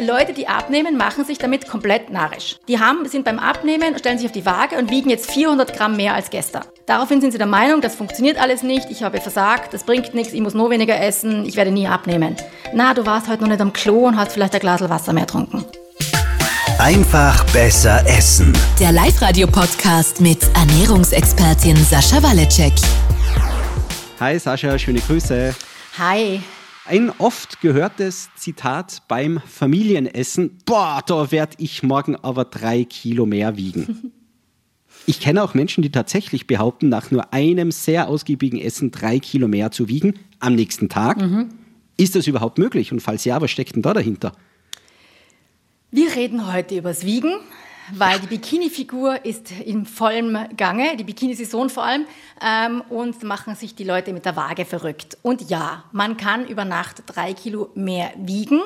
Leute, die abnehmen, machen sich damit komplett narrisch. Die haben, sind beim Abnehmen, stellen sich auf die Waage und wiegen jetzt 400 Gramm mehr als gestern. Daraufhin sind sie der Meinung, das funktioniert alles nicht, ich habe versagt, das bringt nichts, ich muss nur weniger essen, ich werde nie abnehmen. Na, du warst heute noch nicht am Klo und hast vielleicht ein Glas Wasser mehr getrunken. Einfach besser essen. Der Live-Radio-Podcast mit Ernährungsexpertin Sascha Waleczek. Hi Sascha, schöne Grüße. Hi. Ein oft gehörtes Zitat beim Familienessen, boah, da werde ich morgen aber drei Kilo mehr wiegen. Ich kenne auch Menschen, die tatsächlich behaupten, nach nur einem sehr ausgiebigen Essen drei Kilo mehr zu wiegen am nächsten Tag. Mhm. Ist das überhaupt möglich? Und falls ja, was steckt denn da dahinter? Wir reden heute übers Wiegen weil die Bikini-Figur ist im vollen Gange, die Bikini-Saison vor allem, ähm, und machen sich die Leute mit der Waage verrückt. Und ja, man kann über Nacht drei Kilo mehr wiegen,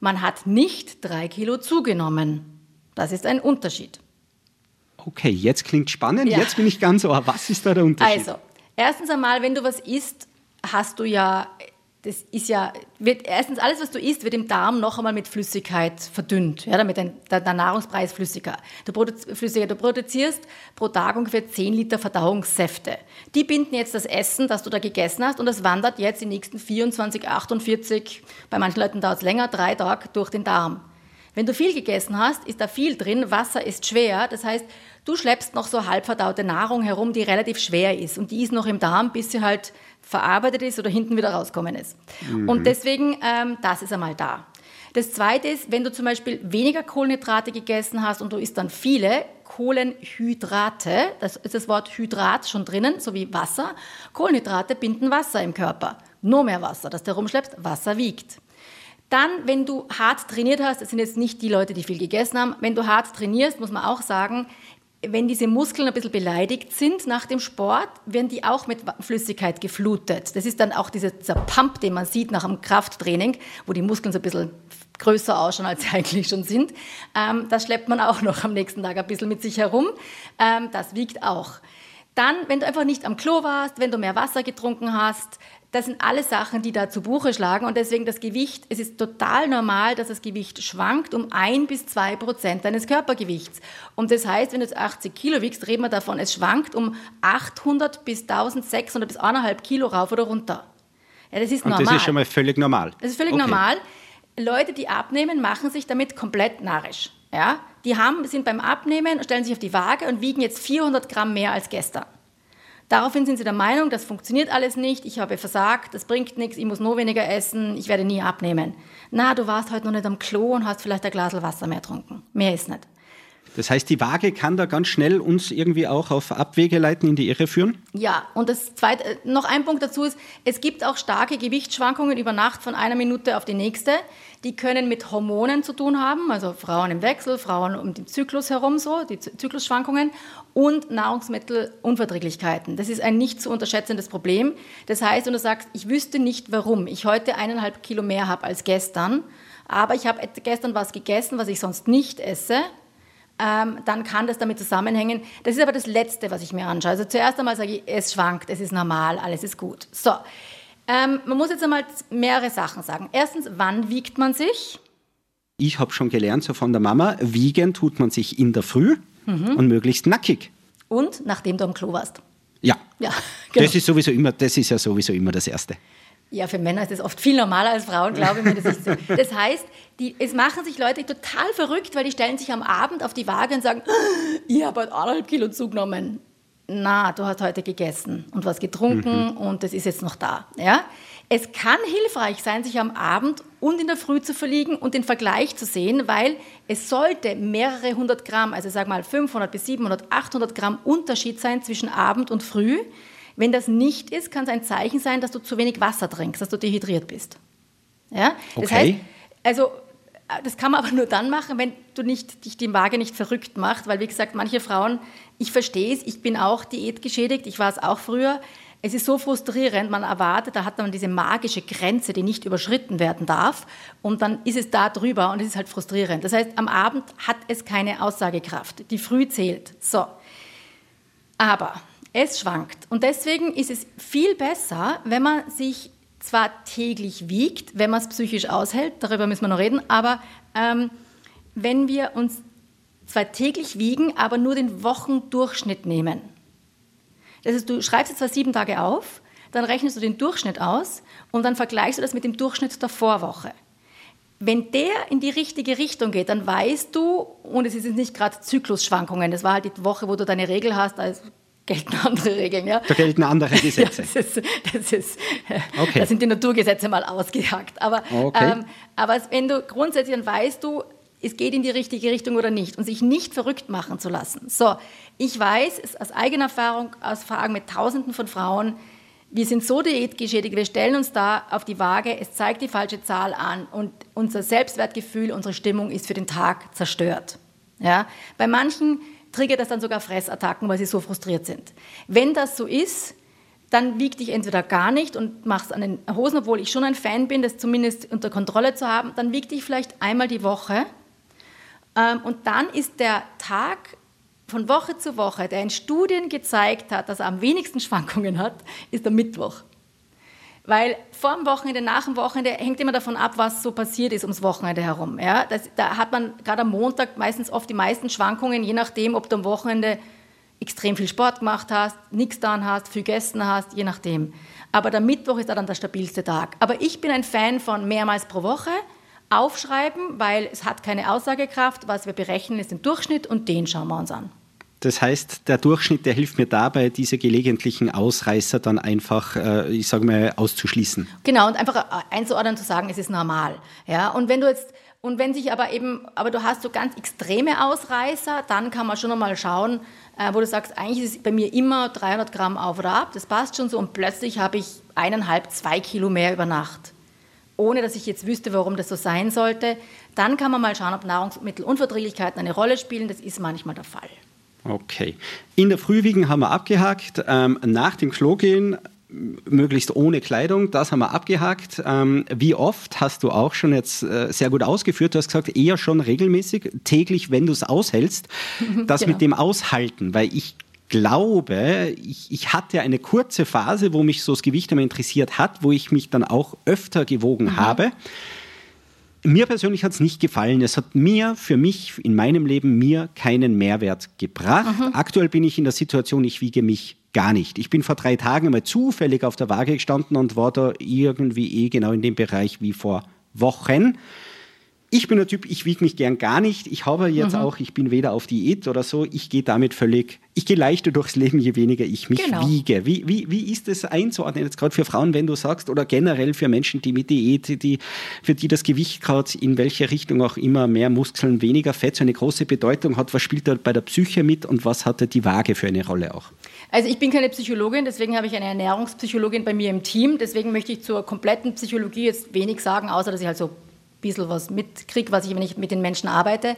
man hat nicht drei Kilo zugenommen. Das ist ein Unterschied. Okay, jetzt klingt spannend, ja. jetzt bin ich ganz ohr. Was ist da der Unterschied? Also, erstens einmal, wenn du was isst, hast du ja das ist ja, wird, erstens alles, was du isst, wird im Darm noch einmal mit Flüssigkeit verdünnt, ja, damit ein, der, der, Nahrungspreis flüssiger. Du, flüssiger. du produzierst pro Tag ungefähr 10 Liter Verdauungssäfte. Die binden jetzt das Essen, das du da gegessen hast, und das wandert jetzt die nächsten 24, 48, bei manchen Leuten dauert es länger, drei Tage durch den Darm. Wenn du viel gegessen hast, ist da viel drin, Wasser ist schwer, das heißt, du schleppst noch so halbverdaute Nahrung herum, die relativ schwer ist und die ist noch im Darm, bis sie halt verarbeitet ist oder hinten wieder rauskommen ist. Mhm. Und deswegen, ähm, das ist einmal da. Das Zweite ist, wenn du zum Beispiel weniger Kohlenhydrate gegessen hast und du isst dann viele Kohlenhydrate, das ist das Wort Hydrat schon drinnen, so wie Wasser. Kohlenhydrate binden Wasser im Körper. Nur mehr Wasser, das du herumschleppst, Wasser wiegt. Dann, wenn du hart trainiert hast, das sind jetzt nicht die Leute, die viel gegessen haben, wenn du hart trainierst, muss man auch sagen, wenn diese Muskeln ein bisschen beleidigt sind nach dem Sport, werden die auch mit Flüssigkeit geflutet. Das ist dann auch dieser, dieser Pump, den man sieht nach einem Krafttraining, wo die Muskeln so ein bisschen größer ausschauen, als sie eigentlich schon sind. Ähm, das schleppt man auch noch am nächsten Tag ein bisschen mit sich herum. Ähm, das wiegt auch. Dann, wenn du einfach nicht am Klo warst, wenn du mehr Wasser getrunken hast, das sind alle Sachen, die da zu Buche schlagen und deswegen das Gewicht, es ist total normal, dass das Gewicht schwankt um ein bis zwei Prozent deines Körpergewichts. Und das heißt, wenn du jetzt 80 Kilo wiegst, reden wir davon, es schwankt um 800 bis 1600 bis 1,5 Kilo rauf oder runter. Ja, das ist und normal. das ist schon mal völlig normal. Das ist völlig okay. normal. Leute, die abnehmen, machen sich damit komplett narrisch. Ja? Die haben, sind beim Abnehmen, stellen sich auf die Waage und wiegen jetzt 400 Gramm mehr als gestern. Daraufhin sind sie der Meinung, das funktioniert alles nicht, ich habe versagt, das bringt nichts, ich muss nur weniger essen, ich werde nie abnehmen. Na, du warst heute noch nicht am Klo und hast vielleicht ein Glas Wasser mehr getrunken. Mehr ist nicht. Das heißt, die Waage kann da ganz schnell uns irgendwie auch auf Abwege leiten, in die Irre führen? Ja, und das zweite, äh, noch ein Punkt dazu ist, es gibt auch starke Gewichtsschwankungen über Nacht von einer Minute auf die nächste. Die können mit Hormonen zu tun haben, also Frauen im Wechsel, Frauen um den Zyklus herum so, die Zyklusschwankungen und Nahrungsmittelunverträglichkeiten. Das ist ein nicht zu unterschätzendes Problem. Das heißt, wenn du sagst, ich wüsste nicht, warum ich heute eineinhalb Kilo mehr habe als gestern, aber ich habe gestern was gegessen, was ich sonst nicht esse, ähm, dann kann das damit zusammenhängen. Das ist aber das Letzte, was ich mir anschaue. Also zuerst einmal sage ich, es schwankt, es ist normal, alles ist gut. So, ähm, man muss jetzt einmal mehrere Sachen sagen. Erstens, wann wiegt man sich? Ich habe schon gelernt, so von der Mama, wiegen tut man sich in der Früh mhm. und möglichst nackig. Und nachdem du am Klo warst. Ja. ja genau. Das ist sowieso immer, das ist ja sowieso immer das Erste. Ja, für Männer ist das oft viel normaler als Frauen, glaube ich mir. Das, so. das heißt, die, es machen sich Leute total verrückt, weil die stellen sich am Abend auf die Waage und sagen, ich habe heute eineinhalb Kilo zugenommen. Na, du hast heute gegessen und was getrunken mhm. und das ist jetzt noch da. Ja? Es kann hilfreich sein, sich am Abend und in der Früh zu verliegen und den Vergleich zu sehen, weil es sollte mehrere hundert Gramm, also sag mal 500 bis 700, 800 Gramm Unterschied sein zwischen Abend und Früh. Wenn das nicht ist, kann es ein Zeichen sein, dass du zu wenig Wasser trinkst, dass du dehydriert bist. Ja? Das okay. heißt, also das kann man aber nur dann machen, wenn du nicht, dich die Waage nicht verrückt machst, weil wie gesagt, manche Frauen, ich verstehe es, ich bin auch diätgeschädigt, ich war es auch früher. Es ist so frustrierend, man erwartet, da hat man diese magische Grenze, die nicht überschritten werden darf und dann ist es da drüber und es ist halt frustrierend. Das heißt, am Abend hat es keine Aussagekraft, die früh zählt. So. Aber es schwankt. Und deswegen ist es viel besser, wenn man sich zwar täglich wiegt, wenn man es psychisch aushält, darüber müssen wir noch reden, aber ähm, wenn wir uns zwar täglich wiegen, aber nur den Wochendurchschnitt nehmen. Das heißt, du schreibst jetzt zwar sieben Tage auf, dann rechnest du den Durchschnitt aus und dann vergleichst du das mit dem Durchschnitt der Vorwoche. Wenn der in die richtige Richtung geht, dann weißt du, und es sind nicht gerade Zyklusschwankungen, das war halt die Woche, wo du deine Regel hast, da gelten andere Regeln. Ja? Da gelten andere Gesetze. Ja, das, ist, das, ist, okay. da sind die Naturgesetze mal ausgehackt. Aber, okay. ähm, aber wenn du grundsätzlich, dann weißt du, es geht in die richtige Richtung oder nicht und sich nicht verrückt machen zu lassen. So, ich weiß aus eigener Erfahrung, aus Fragen mit Tausenden von Frauen, wir sind so diätgeschädigt, wir stellen uns da auf die Waage, es zeigt die falsche Zahl an und unser Selbstwertgefühl, unsere Stimmung ist für den Tag zerstört. Ja? Bei manchen triggert das dann sogar Fressattacken, weil sie so frustriert sind. Wenn das so ist, dann wiegt dich entweder gar nicht und machst an den Hosen, obwohl ich schon ein Fan bin, das zumindest unter Kontrolle zu haben, dann wiegt dich vielleicht einmal die Woche. Ähm, und dann ist der Tag von Woche zu Woche, der in Studien gezeigt hat, dass er am wenigsten Schwankungen hat, ist der Mittwoch. Weil vor dem Wochenende, nach dem Wochenende hängt immer davon ab, was so passiert ist ums Wochenende herum. Ja? Das, da hat man gerade am Montag meistens oft die meisten Schwankungen, je nachdem, ob du am Wochenende extrem viel Sport gemacht hast, nichts getan hast, viel gegessen hast, je nachdem. Aber der Mittwoch ist dann der stabilste Tag. Aber ich bin ein Fan von mehrmals pro Woche aufschreiben, weil es hat keine Aussagekraft. Was wir berechnen, ist den Durchschnitt und den schauen wir uns an. Das heißt, der Durchschnitt, der hilft mir dabei, diese gelegentlichen Ausreißer dann einfach, äh, ich sage mal, auszuschließen. Genau, und einfach äh, einzuordnen, zu sagen, es ist normal. Ja, und wenn du jetzt und wenn sich aber eben, aber du hast so ganz extreme Ausreißer, dann kann man schon nochmal schauen, äh, wo du sagst, eigentlich ist es bei mir immer 300 Gramm auf oder ab, das passt schon so und plötzlich habe ich eineinhalb, zwei Kilo mehr über Nacht ohne dass ich jetzt wüsste, warum das so sein sollte. Dann kann man mal schauen, ob Nahrungsmittelunverträglichkeiten eine Rolle spielen. Das ist manchmal der Fall. Okay. In der Frühwiegen haben wir abgehakt. Ähm, nach dem Klo gehen, möglichst ohne Kleidung, das haben wir abgehakt. Ähm, wie oft hast du auch schon jetzt äh, sehr gut ausgeführt? Du hast gesagt, eher schon regelmäßig, täglich, wenn du es aushältst. Das genau. mit dem Aushalten, weil ich glaube, ich, ich, hatte eine kurze Phase, wo mich so das Gewicht immer interessiert hat, wo ich mich dann auch öfter gewogen mhm. habe. Mir persönlich hat es nicht gefallen. Es hat mir, für mich, in meinem Leben, mir keinen Mehrwert gebracht. Mhm. Aktuell bin ich in der Situation, ich wiege mich gar nicht. Ich bin vor drei Tagen einmal zufällig auf der Waage gestanden und war da irgendwie eh genau in dem Bereich wie vor Wochen. Ich bin der Typ, ich wiege mich gern gar nicht. Ich habe jetzt mhm. auch, ich bin weder auf Diät oder so. Ich gehe damit völlig, ich gehe leichter durchs Leben, je weniger ich mich genau. wiege. Wie, wie, wie ist das einzuordnen, jetzt gerade für Frauen, wenn du sagst, oder generell für Menschen, die mit Diät, die, für die das Gewicht gerade in welche Richtung auch immer mehr Muskeln, weniger Fett so eine große Bedeutung hat? Was spielt da bei der Psyche mit und was hat da die Waage für eine Rolle auch? Also ich bin keine Psychologin, deswegen habe ich eine Ernährungspsychologin bei mir im Team. Deswegen möchte ich zur kompletten Psychologie jetzt wenig sagen, außer dass ich halt so bisschen was mitkriege, was ich, wenn ich mit den Menschen arbeite.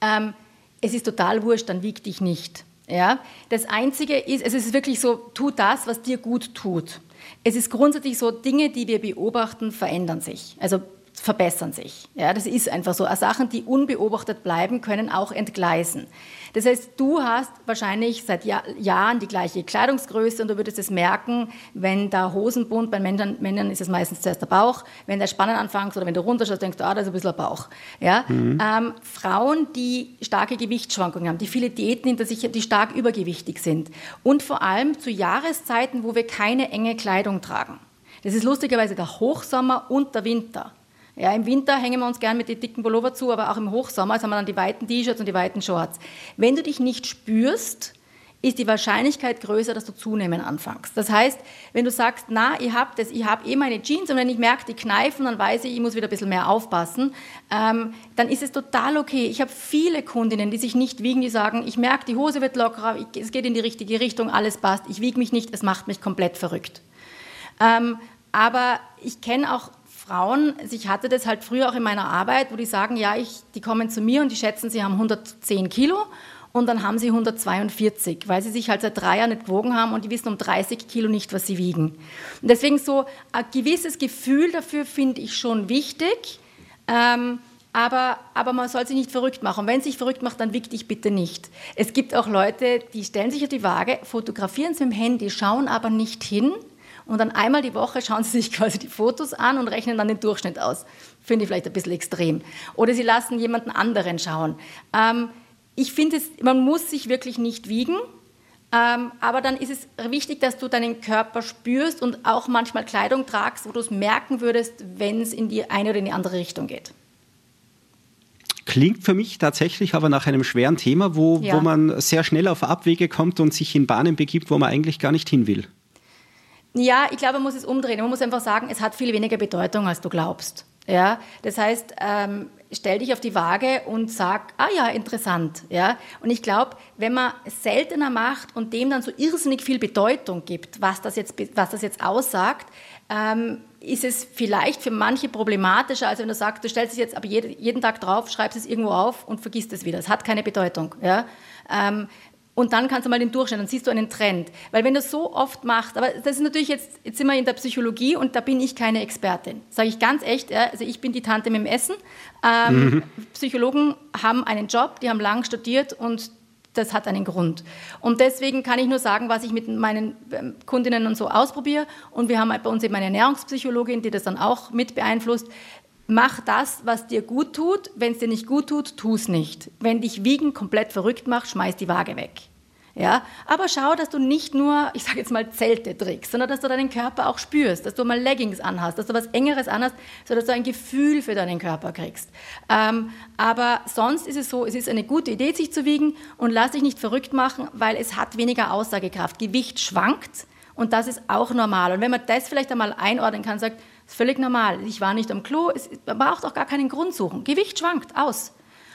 Ähm, es ist total wurscht, dann wieg dich nicht. Ja? Das Einzige ist, es ist wirklich so, tu das, was dir gut tut. Es ist grundsätzlich so, Dinge, die wir beobachten, verändern sich. Also verbessern sich. Ja, das ist einfach so. Sachen, die unbeobachtet bleiben, können auch entgleisen. Das heißt, du hast wahrscheinlich seit Jahr, Jahren die gleiche Kleidungsgröße und du würdest es merken, wenn der Hosenbund, bei Männern, Männern ist es meistens zuerst der Bauch, wenn der Spannen anfängt oder wenn du runterschaust, denkst du, ah, da ist ein bisschen ein Bauch. Ja? Mhm. Ähm, Frauen, die starke Gewichtsschwankungen haben, die viele Diäten hinter sich die stark übergewichtig sind und vor allem zu Jahreszeiten, wo wir keine enge Kleidung tragen. Das ist lustigerweise der Hochsommer und der Winter. Ja, Im Winter hängen wir uns gern mit den dicken Pullover zu, aber auch im Hochsommer haben wir dann die weiten T-Shirts und die weiten Shorts. Wenn du dich nicht spürst, ist die Wahrscheinlichkeit größer, dass du zunehmen anfängst. Das heißt, wenn du sagst, na, ich habe das, ich habe eh meine Jeans und wenn ich merke, die kneifen, dann weiß ich, ich muss wieder ein bisschen mehr aufpassen, ähm, dann ist es total okay. Ich habe viele Kundinnen, die sich nicht wiegen, die sagen, ich merke, die Hose wird lockerer, ich, es geht in die richtige Richtung, alles passt, ich wiege mich nicht, es macht mich komplett verrückt. Ähm, aber ich kenne auch Frauen, also ich hatte das halt früher auch in meiner Arbeit, wo die sagen, ja, ich, die kommen zu mir und die schätzen, sie haben 110 Kilo und dann haben sie 142, weil sie sich halt seit drei Jahren nicht gewogen haben und die wissen um 30 Kilo nicht, was sie wiegen. Und deswegen so ein gewisses Gefühl dafür finde ich schon wichtig, ähm, aber, aber man soll sich nicht verrückt machen. Und wenn sich verrückt macht, dann wieg dich bitte nicht. Es gibt auch Leute, die stellen sich auf die Waage, fotografieren es mit dem Handy, schauen aber nicht hin Und dann einmal die Woche schauen sie sich quasi die Fotos an und rechnen dann den Durchschnitt aus. Finde ich vielleicht ein bisschen extrem. Oder sie lassen jemanden anderen schauen. Ähm, ich finde, man muss sich wirklich nicht wiegen. Ähm, aber dann ist es wichtig, dass du deinen Körper spürst und auch manchmal Kleidung tragst, wo du es merken würdest, wenn es in die eine oder in die andere Richtung geht. Klingt für mich tatsächlich aber nach einem schweren Thema, wo, ja. wo man sehr schnell auf Abwege kommt und sich in Bahnen begibt, wo man eigentlich gar nicht hin will. Ja, ich glaube, man muss es umdrehen. Man muss einfach sagen, es hat viel weniger Bedeutung, als du glaubst. Ja, das heißt, ähm, stell dich auf die Waage und sag, ah ja, interessant. Ja? Und ich glaube, wenn man es seltener macht und dem dann so irrsinnig viel Bedeutung gibt, was das jetzt, was das jetzt aussagt, ähm, ist es vielleicht für manche problematischer, als wenn du sagst, du stellst es jetzt aber jeden Tag drauf, schreibst es irgendwo auf und vergisst es wieder. Es hat keine Bedeutung. Ja? Ähm, und dann kannst du mal den Durchschnitt, dann siehst du einen Trend. Weil wenn du das so oft machst, aber das ist natürlich jetzt, jetzt sind wir in der Psychologie und da bin ich keine Expertin. Sage ich ganz echt, also ich bin die Tante mit dem Essen. Ähm, mhm. Psychologen haben einen Job, die haben lang studiert und das hat einen Grund. Und deswegen kann ich nur sagen, was ich mit meinen ähm, Kundinnen und so ausprobiere. Und wir haben halt bei uns eben eine Ernährungspsychologin, die das dann auch mit beeinflusst. Mach das, was dir gut tut. Wenn es dir nicht gut tut, tu es nicht. Wenn dich Wiegen komplett verrückt macht, schmeiß die Waage weg. Ja, aber schau, dass du nicht nur, ich sage jetzt mal, Zelte trägst, sondern dass du deinen Körper auch spürst, dass du mal Leggings anhast, dass du was Engeres anhast, sodass du ein Gefühl für deinen Körper kriegst. Ähm, aber sonst ist es so, es ist eine gute Idee, sich zu wiegen und lass dich nicht verrückt machen, weil es hat weniger Aussagekraft. Gewicht schwankt und das ist auch normal. Und wenn man das vielleicht einmal einordnen kann, sagt, ist völlig normal, ich war nicht am Klo, es, braucht auch gar keinen Grund suchen. Gewicht schwankt aus.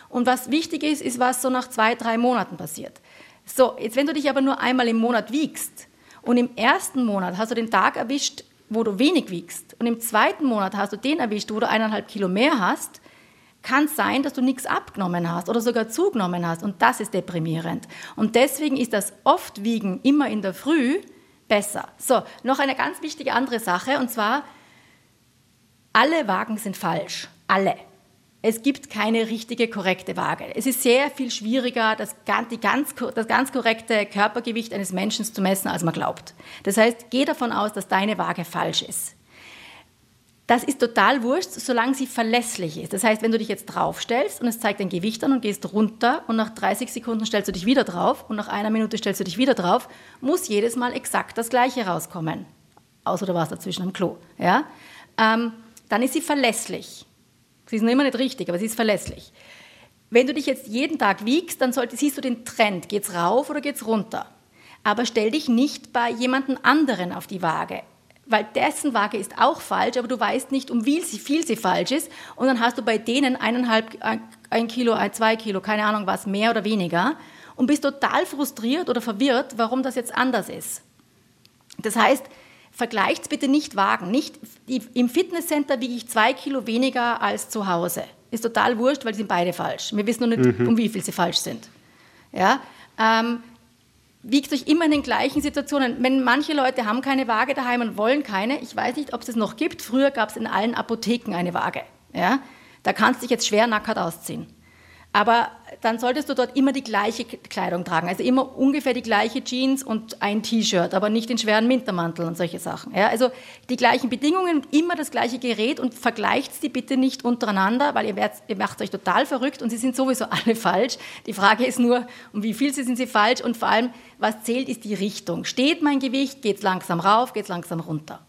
Und was wichtig ist, ist, was so nach zwei, drei Monaten passiert. So, jetzt wenn du dich aber nur einmal im Monat wiegst und im ersten Monat hast du den Tag erwischt, wo du wenig wiegst und im zweiten Monat hast du den erwischt, wo du eineinhalb Kilo mehr hast, kann es sein, dass du nichts abgenommen hast oder sogar zugenommen hast und das ist deprimierend. Und deswegen ist das oft Wiegen immer in der Früh besser. So, noch eine ganz wichtige andere Sache und zwar, alle Wagen sind falsch. Alle. Es gibt keine richtige, korrekte Waage. Es ist sehr viel schwieriger, das, ganz, das ganz korrekte Körpergewicht eines Menschen zu messen, als man glaubt. Das heißt, geh davon aus, dass deine Waage falsch ist. Das ist total wurscht, solange sie verlässlich ist. Das heißt, wenn du dich jetzt draufstellst und es zeigt dein Gewicht an und gehst runter und nach 30 Sekunden stellst du dich wieder drauf und nach einer Minute stellst du dich wieder drauf, muss jedes Mal exakt das Gleiche rauskommen. Außer du warst dazwischen am Klo. Ja? Ähm, dann ist sie verlässlich. Sie ist noch immer nicht richtig, aber sie ist verlässlich. Wenn du dich jetzt jeden Tag wiegst, dann sollte, siehst du den Trend. Geht es rauf oder geht es runter? Aber stell dich nicht bei jemandem anderen auf die Waage. Weil dessen Waage ist auch falsch, aber du weißt nicht, um wie viel sie falsch ist. Und dann hast du bei denen eineinhalb, ein Kilo, ein, zwei Kilo, keine Ahnung was, mehr oder weniger. Und bist total frustriert oder verwirrt, warum das jetzt anders ist. Das heißt, Vergleicht bitte nicht Wagen. Nicht, Im Fitnesscenter wiege ich zwei Kilo weniger als zu Hause. Ist total wurscht, weil sie sind beide falsch. Wir wissen nur nicht, mhm. um wie viel sie falsch sind. Ja? Ähm, wiegt euch immer in den gleichen Situationen. Wenn manche Leute haben keine Waage daheim und wollen keine, ich weiß nicht, ob es das noch gibt. Früher gab es in allen Apotheken eine Waage. Ja? Da kannst du dich jetzt schwer nackert ausziehen. Aber dann solltest du dort immer die gleiche Kleidung tragen. Also immer ungefähr die gleiche Jeans und ein T-Shirt, aber nicht den schweren Wintermantel und solche Sachen. Ja, also die gleichen Bedingungen, immer das gleiche Gerät und vergleicht sie bitte nicht untereinander, weil ihr, werdet, ihr macht euch total verrückt und sie sind sowieso alle falsch. Die Frage ist nur, um wie viel sind sie falsch und vor allem, was zählt, ist die Richtung. Steht mein Gewicht, geht es langsam rauf, geht es langsam runter.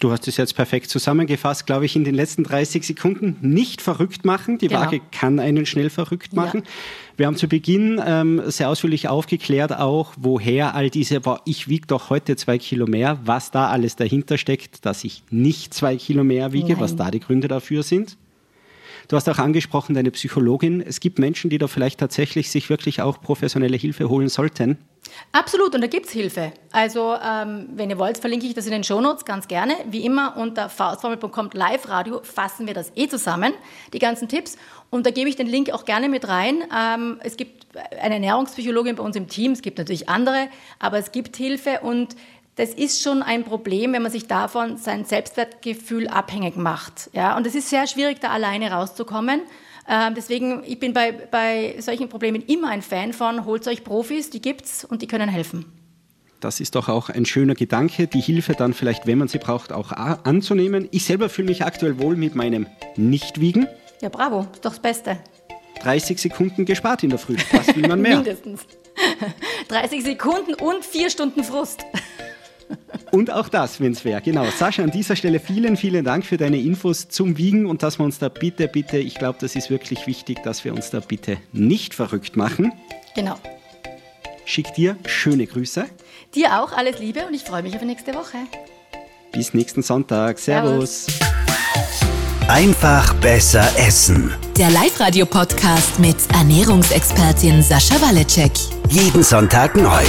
Du hast es jetzt perfekt zusammengefasst, glaube ich, in den letzten 30 Sekunden. Nicht verrückt machen. Die genau. Waage kann einen schnell verrückt machen. Ja. Wir haben zu Beginn ähm, sehr ausführlich aufgeklärt auch, woher all diese, boah, ich wiege doch heute zwei Kilo mehr, was da alles dahinter steckt, dass ich nicht zwei Kilo mehr wiege, Nein. was da die Gründe dafür sind. Du hast auch angesprochen, deine Psychologin. Es gibt Menschen, die da vielleicht tatsächlich sich wirklich auch professionelle Hilfe holen sollten. Absolut, und da gibt es Hilfe. Also, ähm, wenn ihr wollt, verlinke ich das in den Shownotes ganz gerne. Wie immer unter faustformel.com Live-Radio fassen wir das eh zusammen, die ganzen Tipps. Und da gebe ich den Link auch gerne mit rein. Ähm, es gibt eine Ernährungspsychologin bei uns im Team, es gibt natürlich andere, aber es gibt Hilfe und das ist schon ein Problem, wenn man sich davon sein Selbstwertgefühl abhängig macht. Ja? Und es ist sehr schwierig, da alleine rauszukommen. Ähm, deswegen, ich bin bei, bei solchen Problemen immer ein Fan von, holt euch Profis, die gibt's und die können helfen. Das ist doch auch ein schöner Gedanke, die Hilfe dann vielleicht, wenn man sie braucht, auch anzunehmen. Ich selber fühle mich aktuell wohl mit meinem Nichtwiegen. Ja, bravo, ist doch das Beste. 30 Sekunden gespart in der Früh. Was will man mehr? Mindestens. 30 Sekunden und vier Stunden Frust. Und auch das, wenn es wäre. Genau. Sascha, an dieser Stelle vielen, vielen Dank für deine Infos zum Wiegen und dass wir uns da bitte, bitte, ich glaube, das ist wirklich wichtig, dass wir uns da bitte nicht verrückt machen. Genau. Schick dir schöne Grüße. Dir auch alles Liebe und ich freue mich auf nächste Woche. Bis nächsten Sonntag. Servus. Servus. Einfach besser essen. Der Live-Radio-Podcast mit Ernährungsexpertin Sascha Waleczek. Jeden Sonntag neu.